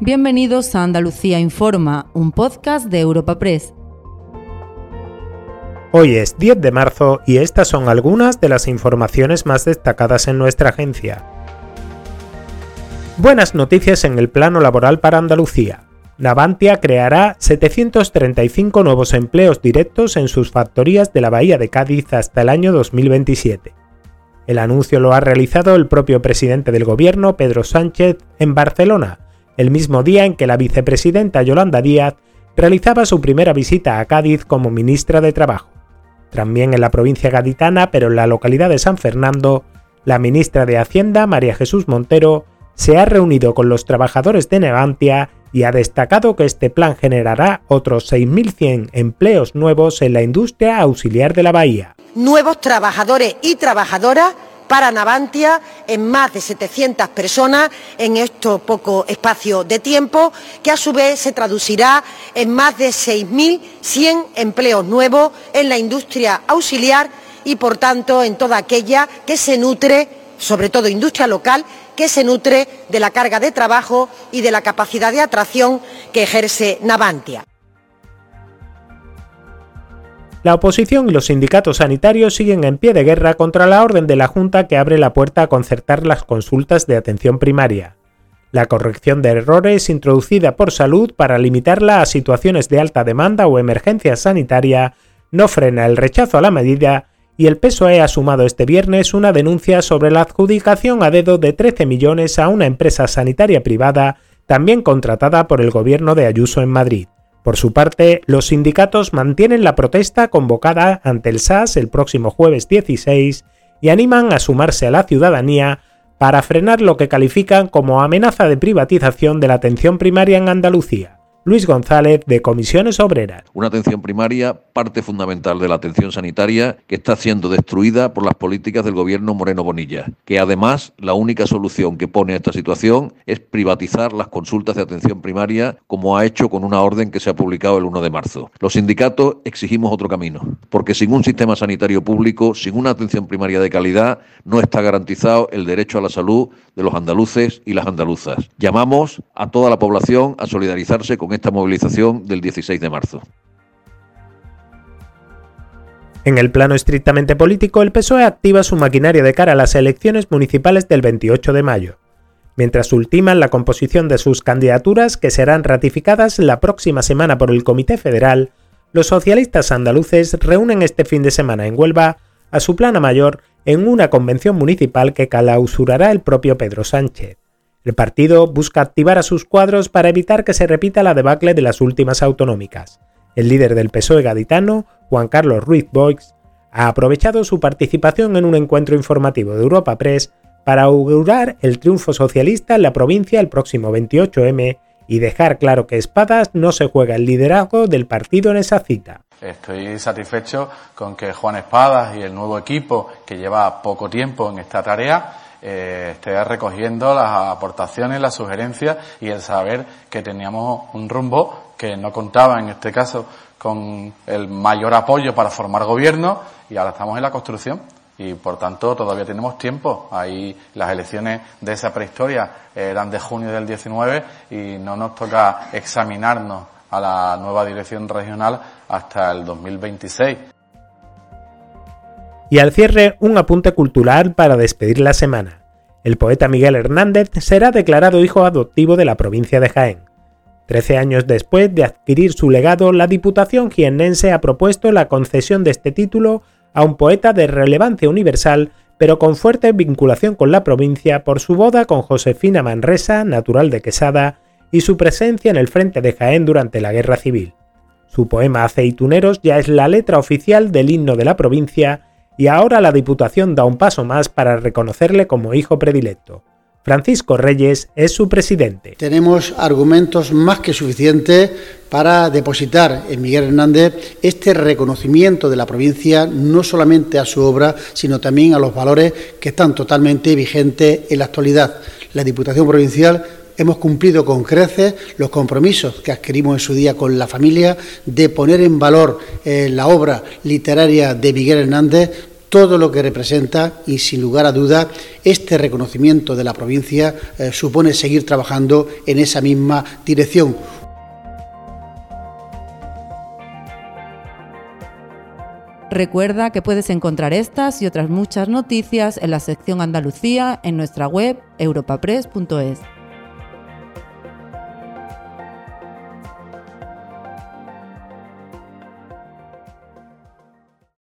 Bienvenidos a Andalucía Informa, un podcast de Europa Press. Hoy es 10 de marzo y estas son algunas de las informaciones más destacadas en nuestra agencia. Buenas noticias en el plano laboral para Andalucía. Navantia creará 735 nuevos empleos directos en sus factorías de la Bahía de Cádiz hasta el año 2027. El anuncio lo ha realizado el propio presidente del gobierno, Pedro Sánchez, en Barcelona, el mismo día en que la vicepresidenta Yolanda Díaz realizaba su primera visita a Cádiz como ministra de Trabajo. También en la provincia gaditana, pero en la localidad de San Fernando, la ministra de Hacienda, María Jesús Montero, se ha reunido con los trabajadores de Navantia y ha destacado que este plan generará otros 6.100 empleos nuevos en la industria auxiliar de la bahía. Nuevos trabajadores y trabajadoras para Navantia en más de 700 personas en este poco espacio de tiempo, que a su vez se traducirá en más de 6.100 empleos nuevos en la industria auxiliar y, por tanto, en toda aquella que se nutre, sobre todo industria local, que se nutre de la carga de trabajo y de la capacidad de atracción que ejerce Navantia. La oposición y los sindicatos sanitarios siguen en pie de guerra contra la orden de la Junta que abre la puerta a concertar las consultas de atención primaria. La corrección de errores introducida por salud para limitarla a situaciones de alta demanda o emergencia sanitaria no frena el rechazo a la medida y el PSOE ha sumado este viernes una denuncia sobre la adjudicación a dedo de 13 millones a una empresa sanitaria privada también contratada por el gobierno de Ayuso en Madrid. Por su parte, los sindicatos mantienen la protesta convocada ante el SAS el próximo jueves 16 y animan a sumarse a la ciudadanía para frenar lo que califican como amenaza de privatización de la atención primaria en Andalucía. Luis González, de Comisiones Obreras. Una atención primaria, parte fundamental de la atención sanitaria, que está siendo destruida por las políticas del gobierno Moreno Bonilla, que además la única solución que pone a esta situación es privatizar las consultas de atención primaria, como ha hecho con una orden que se ha publicado el 1 de marzo. Los sindicatos exigimos otro camino, porque sin un sistema sanitario público, sin una atención primaria de calidad, no está garantizado el derecho a la salud de los andaluces y las andaluzas. Llamamos a toda la población a solidarizarse con esta movilización del 16 de marzo. En el plano estrictamente político, el PSOE activa su maquinaria de cara a las elecciones municipales del 28 de mayo, mientras ultiman la composición de sus candidaturas que serán ratificadas la próxima semana por el Comité Federal, los socialistas andaluces reúnen este fin de semana en Huelva a su plana mayor en una convención municipal que clausurará el propio Pedro Sánchez. El partido busca activar a sus cuadros para evitar que se repita la debacle de las últimas autonómicas. El líder del PSOE gaditano, Juan Carlos Ruiz Boix, ha aprovechado su participación en un encuentro informativo de Europa Press para augurar el triunfo socialista en la provincia el próximo 28M y dejar claro que Espadas no se juega el liderazgo del partido en esa cita. Estoy satisfecho con que Juan Espadas y el nuevo equipo que lleva poco tiempo en esta tarea eh, esté recogiendo las aportaciones, las sugerencias y el saber que teníamos un rumbo que no contaba en este caso con el mayor apoyo para formar gobierno y ahora estamos en la construcción y por tanto todavía tenemos tiempo. Ahí las elecciones de esa prehistoria eran de junio del 19 y no nos toca examinarnos a la nueva dirección regional hasta el 2026. Y al cierre, un apunte cultural para despedir la semana. El poeta Miguel Hernández será declarado hijo adoptivo de la provincia de Jaén. Trece años después de adquirir su legado, la Diputación jiennense ha propuesto la concesión de este título a un poeta de relevancia universal, pero con fuerte vinculación con la provincia por su boda con Josefina Manresa, natural de Quesada, y su presencia en el frente de Jaén durante la Guerra Civil. Su poema Aceituneros ya es la letra oficial del himno de la provincia y ahora la Diputación da un paso más para reconocerle como hijo predilecto. Francisco Reyes es su presidente. Tenemos argumentos más que suficientes para depositar en Miguel Hernández este reconocimiento de la provincia, no solamente a su obra, sino también a los valores que están totalmente vigentes en la actualidad. La Diputación Provincial hemos cumplido con creces los compromisos que adquirimos en su día con la familia de poner en valor eh, la obra literaria de Miguel Hernández todo lo que representa y sin lugar a duda este reconocimiento de la provincia eh, supone seguir trabajando en esa misma dirección. Recuerda que puedes encontrar estas y otras muchas noticias en la sección Andalucía en nuestra web europapress.es.